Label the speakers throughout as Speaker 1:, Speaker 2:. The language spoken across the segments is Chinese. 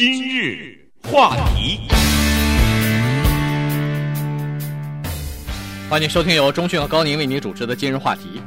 Speaker 1: 今日话题，
Speaker 2: 欢迎收听由中讯和高宁为您主持的今日话题。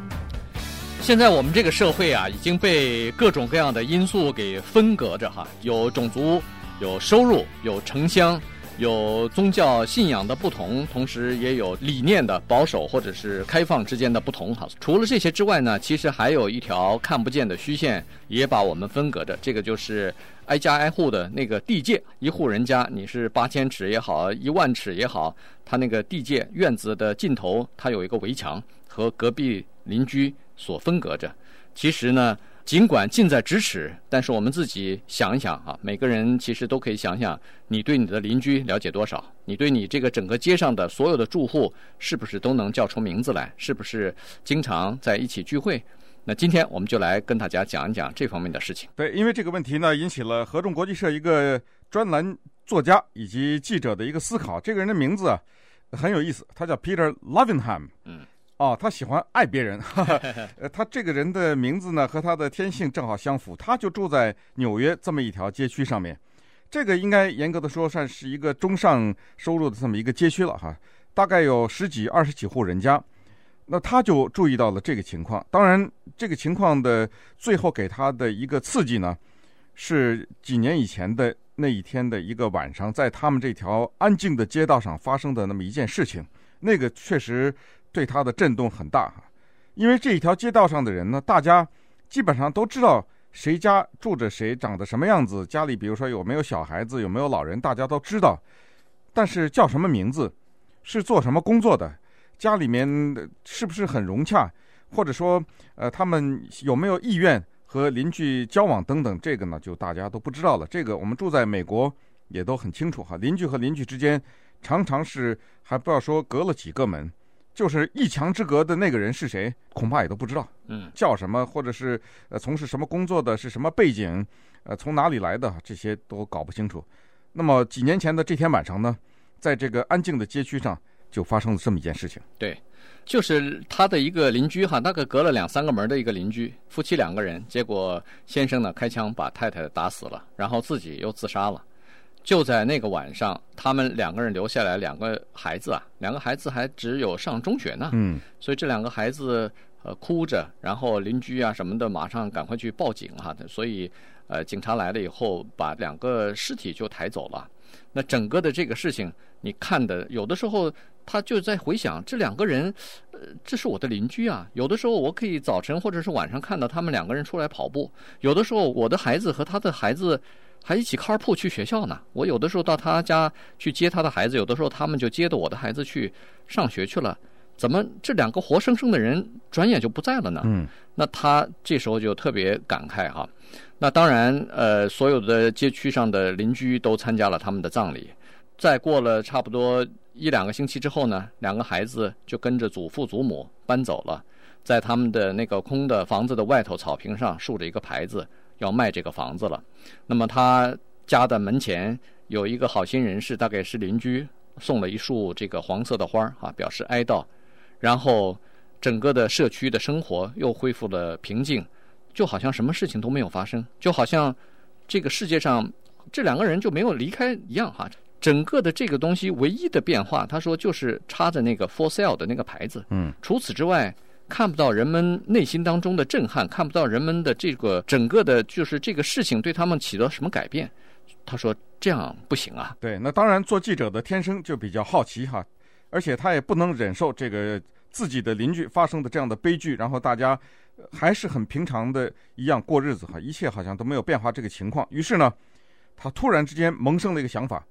Speaker 2: 现在我们这个社会啊，已经被各种各样的因素给分隔着哈，有种族，有收入，有城乡。有宗教信仰的不同，同时也有理念的保守或者是开放之间的不同。哈，除了这些之外呢，其实还有一条看不见的虚线，也把我们分隔着。这个就是挨家挨户的那个地界。一户人家，你是八千尺也好，一万尺也好，它那个地界院子的尽头，它有一个围墙，和隔壁邻居所分隔着。其实呢。尽管近在咫尺，但是我们自己想一想啊，每个人其实都可以想想，你对你的邻居了解多少？你对你这个整个街上的所有的住户，是不是都能叫出名字来？是不是经常在一起聚会？那今天我们就来跟大家讲一讲这方面的事情。
Speaker 3: 对，因为这个问题呢，引起了合众国际社一个专栏作家以及记者的一个思考。这个人的名字啊，很有意思，他叫 Peter Lovinham。嗯。哦，他喜欢爱别人，呃，他这个人的名字呢和他的天性正好相符，他就住在纽约这么一条街区上面，这个应该严格的说算是一个中上收入的这么一个街区了哈，大概有十几二十几户人家，那他就注意到了这个情况，当然这个情况的最后给他的一个刺激呢，是几年以前的那一天的一个晚上，在他们这条安静的街道上发生的那么一件事情，那个确实。对他的震动很大哈，因为这一条街道上的人呢，大家基本上都知道谁家住着谁，长得什么样子，家里比如说有没有小孩子，有没有老人，大家都知道。但是叫什么名字，是做什么工作的，家里面是不是很融洽，或者说呃他们有没有意愿和邻居交往等等，这个呢就大家都不知道了。这个我们住在美国也都很清楚哈，邻居和邻居之间常常是还不要说隔了几个门。就是一墙之隔的那个人是谁，恐怕也都不知道。嗯，叫什么，或者是呃从事什么工作的，是什么背景，呃从哪里来的，这些都搞不清楚。那么几年前的这天晚上呢，在这个安静的街区上，就发生了这么一件事情。
Speaker 2: 对，就是他的一个邻居哈，大概隔了两三个门的一个邻居，夫妻两个人，结果先生呢开枪把太太打死了，然后自己又自杀了。就在那个晚上，他们两个人留下来两个孩子啊，两个孩子还只有上中学呢。嗯，所以这两个孩子呃哭着，然后邻居啊什么的马上赶快去报警哈。所以呃警察来了以后，把两个尸体就抬走了。那整个的这个事情，你看的有的时候他就在回想这两个人，呃这是我的邻居啊。有的时候我可以早晨或者是晚上看到他们两个人出来跑步。有的时候我的孩子和他的孩子。还一起 carpool 去学校呢。我有的时候到他家去接他的孩子，有的时候他们就接着我的孩子去上学去了。怎么这两个活生生的人转眼就不在了呢？嗯，那他这时候就特别感慨哈。那当然，呃，所有的街区上的邻居都参加了他们的葬礼。再过了差不多一两个星期之后呢，两个孩子就跟着祖父祖母搬走了，在他们的那个空的房子的外头草坪上竖着一个牌子。要卖这个房子了，那么他家的门前有一个好心人士，大概是邻居，送了一束这个黄色的花啊，表示哀悼。然后整个的社区的生活又恢复了平静，就好像什么事情都没有发生，就好像这个世界上这两个人就没有离开一样哈。整个的这个东西唯一的变化，他说就是插着那个 for sale 的那个牌子，嗯，除此之外。看不到人们内心当中的震撼，看不到人们的这个整个的，就是这个事情对他们起到什么改变。他说这样不行啊。
Speaker 3: 对，那当然做记者的天生就比较好奇哈，而且他也不能忍受这个自己的邻居发生的这样的悲剧，然后大家还是很平常的一样过日子哈，一切好像都没有变化这个情况。于是呢，他突然之间萌生了一个想法，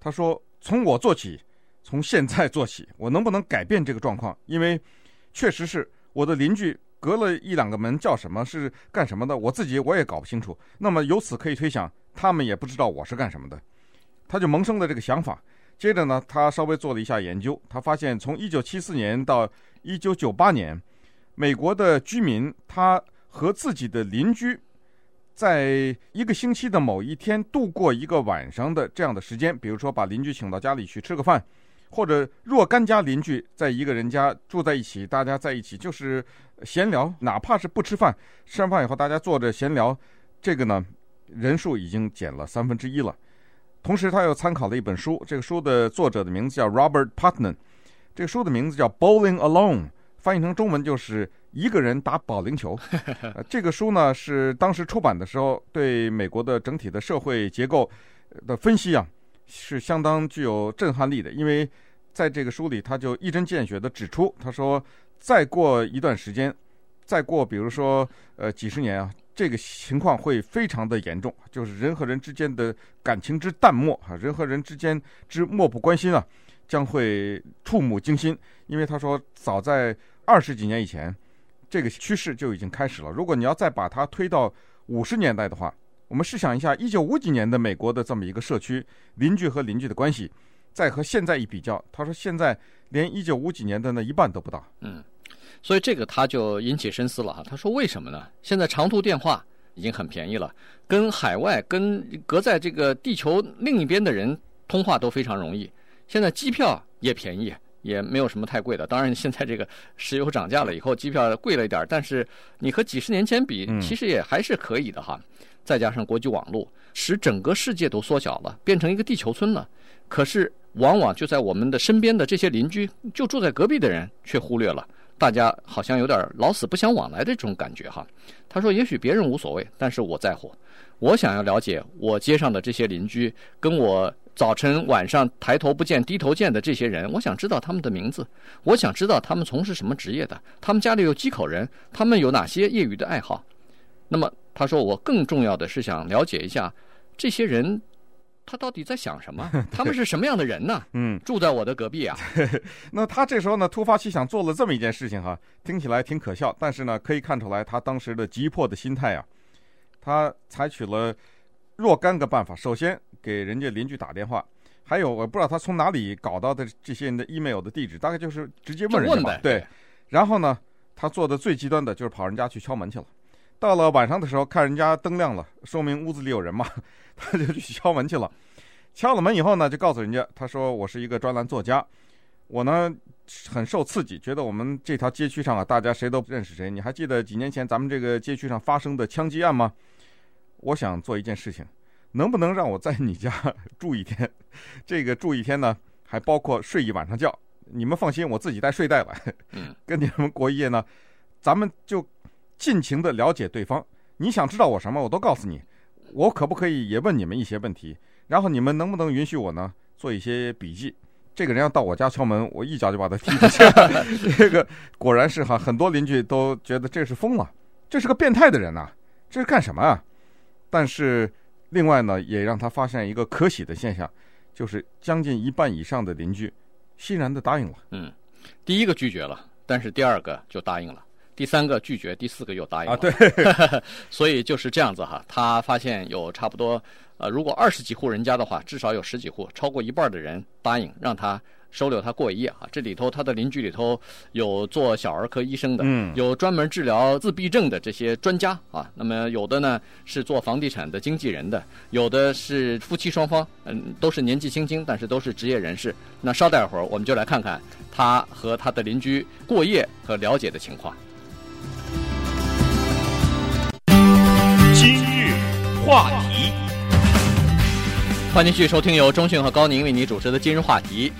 Speaker 3: 他说：“从我做起，从现在做起，我能不能改变这个状况？因为。”确实是我的邻居隔了一两个门，叫什么是干什么的，我自己我也搞不清楚。那么由此可以推想，他们也不知道我是干什么的。他就萌生了这个想法。接着呢，他稍微做了一下研究，他发现从一九七四年到一九九八年，美国的居民他和自己的邻居在一个星期的某一天度过一个晚上的这样的时间，比如说把邻居请到家里去吃个饭。或者若干家邻居在一个人家住在一起，大家在一起就是闲聊，哪怕是不吃饭，吃完饭以后大家坐着闲聊，这个呢人数已经减了三分之一了。同时，他又参考了一本书，这个书的作者的名字叫 Robert Putnam，这个书的名字叫《Bowling Alone》，翻译成中文就是一个人打保龄球。这个书呢是当时出版的时候对美国的整体的社会结构的分析啊，是相当具有震撼力的。因为在这个书里，他就一针见血地指出，他说，再过一段时间，再过比如说呃几十年啊。这个情况会非常的严重，就是人和人之间的感情之淡漠啊，人和人之间之漠不关心啊，将会触目惊心。因为他说，早在二十几年以前，这个趋势就已经开始了。如果你要再把它推到五十年代的话，我们试想一下，一九五几年的美国的这么一个社区，邻居和邻居的关系，再和现在一比较，他说现在连一九五几年的那一半都不到。
Speaker 2: 嗯。所以这个他就引起深思了哈，他说为什么呢？现在长途电话已经很便宜了，跟海外、跟隔在这个地球另一边的人通话都非常容易。现在机票也便宜，也没有什么太贵的。当然，现在这个石油涨价了以后，机票贵了一点，但是你和几十年前比，其实也还是可以的哈。再加上国际网络，使整个世界都缩小了，变成一个地球村了。可是往往就在我们的身边的这些邻居，就住在隔壁的人，却忽略了。大家好像有点老死不相往来的这种感觉哈。他说：“也许别人无所谓，但是我在乎。我想要了解我街上的这些邻居，跟我早晨晚上抬头不见低头见的这些人，我想知道他们的名字，我想知道他们从事什么职业的，他们家里有几口人，他们有哪些业余的爱好。那么他说，我更重要的是想了解一下这些人。”他到底在想什么？他们是什么样的人呢？嗯，住在我的隔壁啊。
Speaker 3: 那他这时候呢，突发奇想做了这么一件事情哈，听起来挺可笑，但是呢，可以看出来他当时的急迫的心态啊。他采取了若干个办法，首先给人家邻居打电话，还有我不知道他从哪里搞到的这些人的 email 的地址，大概就是直接问人家吧。对。然后呢，他做的最极端的就是跑人家去敲门去了。到了晚上的时候，看人家灯亮了，说明屋子里有人嘛，他就去敲门去了。敲了门以后呢，就告诉人家，他说：“我是一个专栏作家，我呢很受刺激，觉得我们这条街区上啊，大家谁都不认识谁。你还记得几年前咱们这个街区上发生的枪击案吗？我想做一件事情，能不能让我在你家住一天？这个住一天呢，还包括睡一晚上觉。你们放心，我自己带睡袋来，跟你们过一夜呢，咱们就。”尽情的了解对方，你想知道我什么，我都告诉你。我可不可以也问你们一些问题？然后你们能不能允许我呢做一些笔记？这个人要到我家敲门，我一脚就把他踢出去。这个果然是哈，很多邻居都觉得这是疯了，这是个变态的人呐，这是干什么啊？但是另外呢，也让他发现一个可喜的现象，就是将近一半以上的邻居欣然的答应了。
Speaker 2: 嗯，第一个拒绝了，但是第二个就答应了。第三个拒绝，第四个又答应了。啊，对，所以就是这样子哈。他发现有差不多，呃，如果二十几户人家的话，至少有十几户，超过一半的人答应让他收留他过一夜啊。这里头他的邻居里头有做小儿科医生的，嗯，有专门治疗自闭症的这些专家啊。那么有的呢是做房地产的经纪人的，有的是夫妻双方，嗯，都是年纪轻轻，但是都是职业人士。那稍待会儿我们就来看看他和他的邻居过夜和了解的情况。
Speaker 1: 话题，
Speaker 2: 欢迎继续收听由中讯和高宁为你主持的今日话题。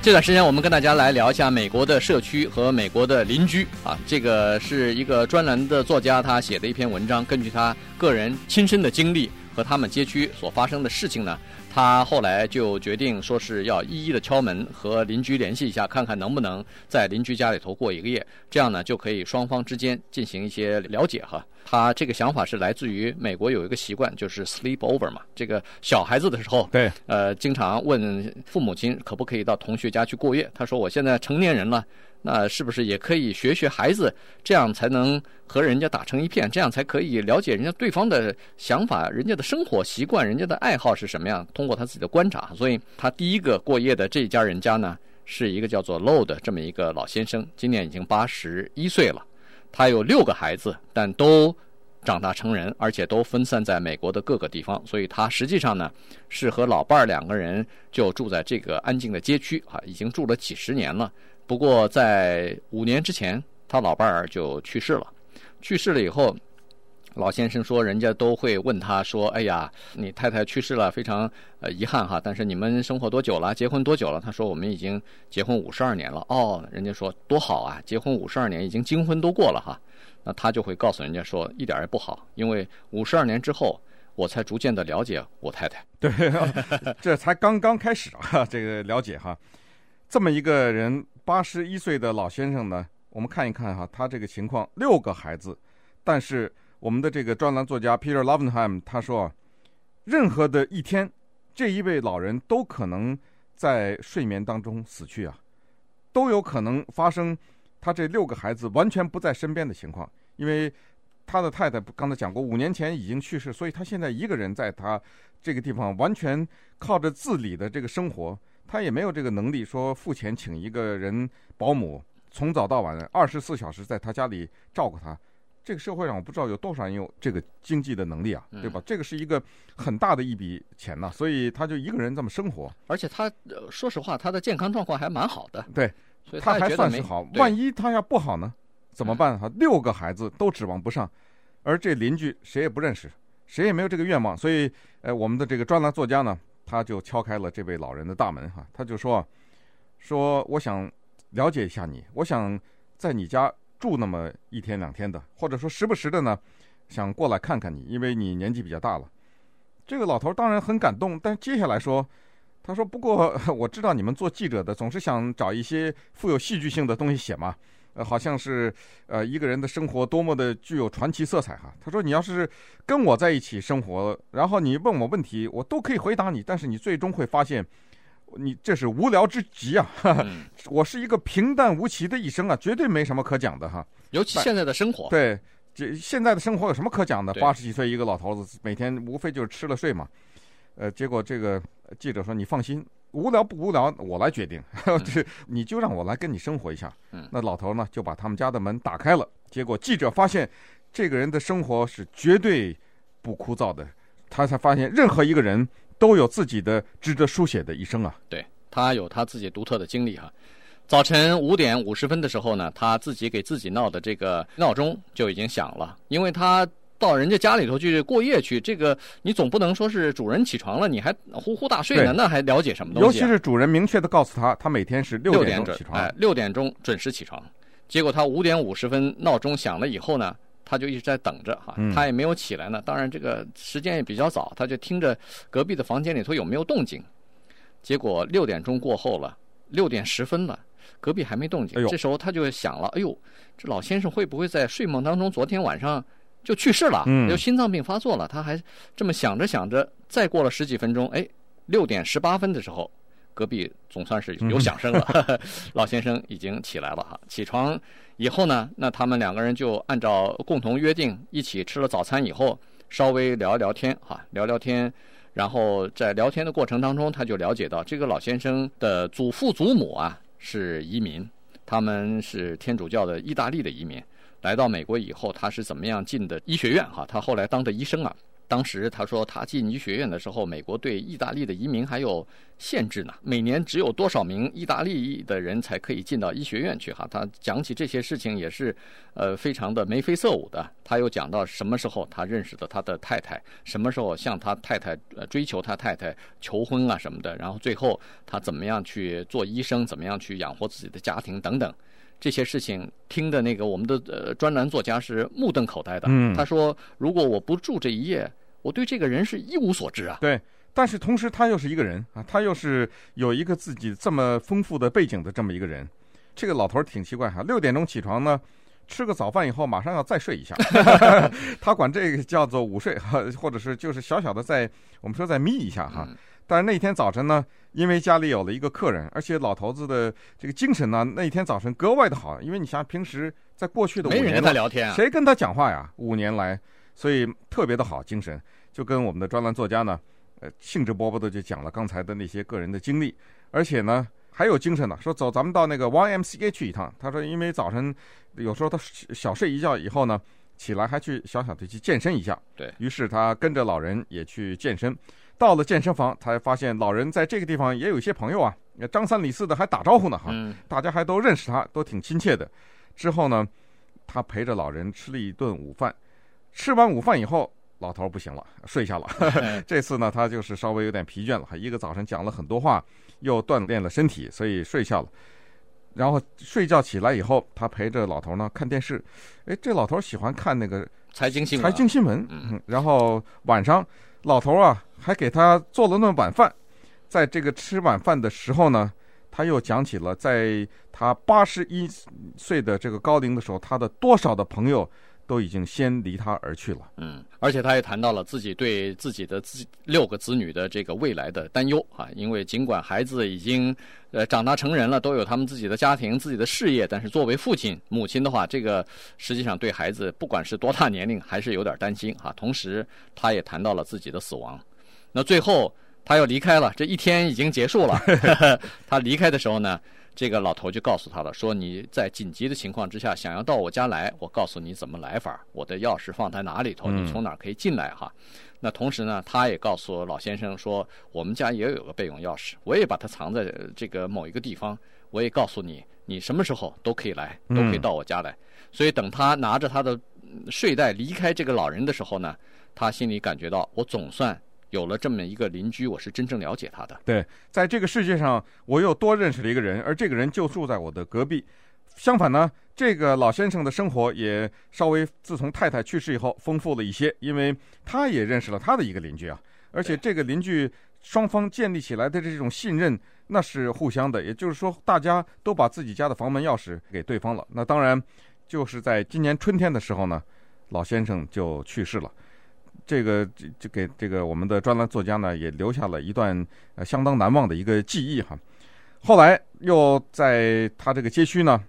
Speaker 2: 这段时间，我们跟大家来聊一下美国的社区和美国的邻居啊。这个是一个专栏的作家他写的一篇文章，根据他个人亲身的经历和他们街区所发生的事情呢。他后来就决定说是要一一的敲门和邻居联系一下，看看能不能在邻居家里头过一个夜，这样呢就可以双方之间进行一些了解哈。他这个想法是来自于美国有一个习惯，就是 sleep over 嘛，这个小孩子的时候，
Speaker 3: 对，
Speaker 2: 呃，经常问父母亲可不可以到同学家去过夜。他说我现在成年人了。那是不是也可以学学孩子，这样才能和人家打成一片，这样才可以了解人家对方的想法、人家的生活习惯、人家的爱好是什么样？通过他自己的观察，所以他第一个过夜的这一家人家呢，是一个叫做 Low 的这么一个老先生，今年已经八十一岁了。他有六个孩子，但都长大成人，而且都分散在美国的各个地方，所以他实际上呢是和老伴儿两个人就住在这个安静的街区啊，已经住了几十年了。不过，在五年之前，他老伴儿就去世了。去世了以后，老先生说，人家都会问他说：“哎呀，你太太去世了，非常呃遗憾哈。但是你们生活多久了？结婚多久了？”他说：“我们已经结婚五十二年了。”哦，人家说多好啊，结婚五十二年，已经金婚都过了哈。那他就会告诉人家说，一点也不好，因为五十二年之后，我才逐渐的了解我太太。
Speaker 3: 对，这才刚刚开始啊，这个了解哈。这么一个人，八十一岁的老先生呢，我们看一看哈，他这个情况，六个孩子，但是。我们的这个专栏作家 Peter Lovenheim 他说，任何的一天，这一位老人都可能在睡眠当中死去啊，都有可能发生他这六个孩子完全不在身边的情况。因为他的太太刚才讲过，五年前已经去世，所以他现在一个人在他这个地方完全靠着自理的这个生活，他也没有这个能力说付钱请一个人保姆，从早到晚二十四小时在他家里照顾他。这个社会上，我不知道有多少人有这个经济的能力啊，对吧？这个是一个很大的一笔钱呐，所以他就一个人这么生活。
Speaker 2: 而且他说实话，他的健康状况还蛮好的。
Speaker 3: 对，
Speaker 2: 所以他，
Speaker 3: 他还算是好。万一他要不好呢？怎么办？哈，六个孩子都指望不上，而这邻居谁也不认识，谁也没有这个愿望。所以，呃，我们的这个专栏作家呢，他就敲开了这位老人的大门哈，他就说：“说我想了解一下你，我想在你家。”住那么一天两天的，或者说时不时的呢，想过来看看你，因为你年纪比较大了。这个老头当然很感动，但接下来说，他说：“不过 我知道你们做记者的总是想找一些富有戏剧性的东西写嘛，呃，好像是呃一个人的生活多么的具有传奇色彩哈。”他说：“你要是跟我在一起生活，然后你问我问题，我都可以回答你，但是你最终会发现。”你这是无聊之极啊！哈、我是一个平淡无奇的一生啊，绝对没什么可讲的哈。
Speaker 2: 尤其现在的生活，
Speaker 3: 对，这现在的生活有什么可讲的？八十几岁一个老头子，每天无非就是吃了睡嘛。呃，结果这个记者说：“你放心，无聊不无聊，我来决定。嗯、你就让我来跟你生活一下。”那老头呢，就把他们家的门打开了。结果记者发现，这个人的生活是绝对不枯燥的。他才发现，任何一个人。都有自己的值得书写的一生啊！
Speaker 2: 对，他有他自己独特的经历哈。早晨五点五十分的时候呢，他自己给自己闹的这个闹钟就已经响了，因为他到人家家里头去过夜去，这个你总不能说是主人起床了你还呼呼大睡呢，那还了解什么东西啊？
Speaker 3: 尤其是主人明确的告诉他，他每天是六点钟起床，
Speaker 2: 哎，六点钟准时起床。结果他五点五十分闹钟响了以后呢，他就一直在等着哈，他也没有起来呢。当然，这个时间也比较早，他就听着隔壁的房间里头有没有动静。结果六点钟过后了，六点十分了，隔壁还没动静。这时候他就想了：哎呦，这老先生会不会在睡梦当中昨天晚上就去世了？就心脏病发作了。他还这么想着想着，再过了十几分钟，哎，六点十八分的时候。隔壁总算是有响声了，嗯、老先生已经起来了哈。起床以后呢，那他们两个人就按照共同约定，一起吃了早餐以后，稍微聊一聊天哈，聊聊天。然后在聊天的过程当中，他就了解到这个老先生的祖父祖母啊是移民，他们是天主教的意大利的移民，来到美国以后，他是怎么样进的医学院哈？他后来当的医生啊。当时他说他进医学院的时候，美国对意大利的移民还有限制呢，每年只有多少名意大利的人才可以进到医学院去哈。他讲起这些事情也是，呃，非常的眉飞色舞的。他又讲到什么时候他认识的他的太太，什么时候向他太太呃追求他太太求婚啊什么的，然后最后他怎么样去做医生，怎么样去养活自己的家庭等等。这些事情听的那个我们的呃专栏作家是目瞪口呆的。嗯，他说：“如果我不住这一夜，我对这个人是一无所知啊。”
Speaker 3: 对，但是同时他又是一个人啊，他又是有一个自己这么丰富的背景的这么一个人。这个老头儿挺奇怪哈，六点钟起床呢，吃个早饭以后马上要再睡一下，他管这个叫做午睡哈，或者是就是小小的再我们说再眯一下哈。嗯但是那天早晨呢，因为家里有了一个客人，而且老头子的这个精神呢，那天早晨格外的好。因为你想平时在过去的五年，
Speaker 2: 没人跟他聊天啊，
Speaker 3: 谁跟他讲话呀？五年来，所以特别的好精神，就跟我们的专栏作家呢，呃，兴致勃勃的就讲了刚才的那些个人的经历，而且呢还有精神呢，说走，咱们到那个 YMCA 去一趟。他说，因为早晨有时候他小睡一觉以后呢，起来还去小小的去健身一下。
Speaker 2: 对，
Speaker 3: 于是他跟着老人也去健身。到了健身房，才发现老人在这个地方也有一些朋友啊，张三李四的还打招呼呢哈，大家还都认识他，都挺亲切的。之后呢，他陪着老人吃了一顿午饭，吃完午饭以后，老头不行了，睡下了。这次呢，他就是稍微有点疲倦了，一个早晨讲了很多话，又锻炼了身体，所以睡下了。然后睡觉起来以后，他陪着老头呢看电视。哎，这老头喜欢看那个
Speaker 2: 财经新闻。
Speaker 3: 财经新闻。嗯。然后晚上，老头啊还给他做了顿晚饭。在这个吃晚饭的时候呢。他又讲起了在他八十一岁的这个高龄的时候，他的多少的朋友都已经先离他而去了。
Speaker 2: 嗯，而且他也谈到了自己对自己的自六个子女的这个未来的担忧啊，因为尽管孩子已经呃长大成人了，都有他们自己的家庭、自己的事业，但是作为父亲、母亲的话，这个实际上对孩子不管是多大年龄，还是有点担心啊。同时，他也谈到了自己的死亡。那最后。他要离开了，这一天已经结束了。他离开的时候呢，这个老头就告诉他了，说你在紧急的情况之下想要到我家来，我告诉你怎么来法，我的钥匙放在哪里头，你从哪儿可以进来哈。那同时呢，他也告诉老先生说，我们家也有个备用钥匙，我也把它藏在这个某一个地方，我也告诉你，你什么时候都可以来，都可以到我家来。所以等他拿着他的睡袋离开这个老人的时候呢，他心里感觉到，我总算。有了这么一个邻居，我是真正了解他的。
Speaker 3: 对，在这个世界上，我又多认识了一个人，而这个人就住在我的隔壁。相反呢，这个老先生的生活也稍微自从太太去世以后丰富了一些，因为他也认识了他的一个邻居啊。而且这个邻居双方建立起来的这种信任，那是互相的。也就是说，大家都把自己家的房门钥匙给对方了。那当然，就是在今年春天的时候呢，老先生就去世了。这个就就给这个我们的专栏作家呢，也留下了一段呃相当难忘的一个记忆哈。后来又在他这个街区呢，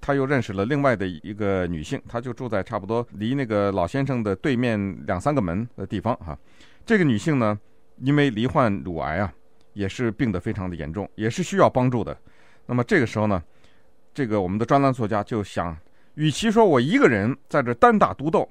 Speaker 3: 他又认识了另外的一个女性，她就住在差不多离那个老先生的对面两三个门的地方哈。这个女性呢，因为罹患乳癌啊，也是病得非常的严重，也是需要帮助的。那么这个时候呢，这个我们的专栏作家就想，与其说我一个人在这单打独斗。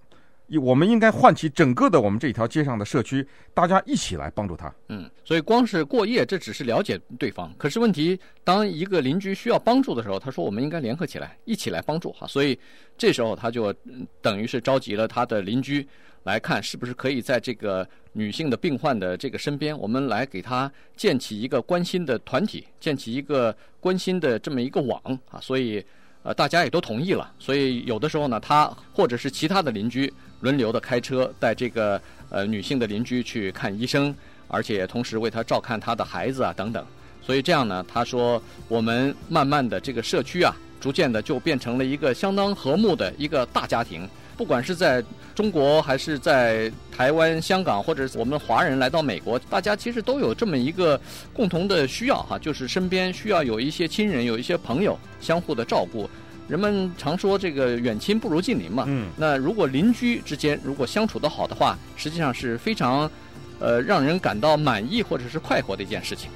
Speaker 3: 我们应该唤起整个的我们这条街上的社区，大家一起来帮助他。
Speaker 2: 嗯，所以光是过夜，这只是了解对方。可是问题，当一个邻居需要帮助的时候，他说我们应该联合起来，一起来帮助哈。所以这时候他就等于是召集了他的邻居来看，是不是可以在这个女性的病患的这个身边，我们来给他建起一个关心的团体，建起一个关心的这么一个网啊。所以呃，大家也都同意了。所以有的时候呢，他或者是其他的邻居。轮流的开车带这个呃女性的邻居去看医生，而且同时为她照看她的孩子啊等等。所以这样呢，他说我们慢慢的这个社区啊，逐渐的就变成了一个相当和睦的一个大家庭。不管是在中国还是在台湾、香港，或者我们华人来到美国，大家其实都有这么一个共同的需要哈，就是身边需要有一些亲人，有一些朋友相互的照顾。人们常说这个远亲不如近邻嘛，嗯，那如果邻居之间如果相处得好的话，实际上是非常，呃，让人感到满意或者是快活的一件事情。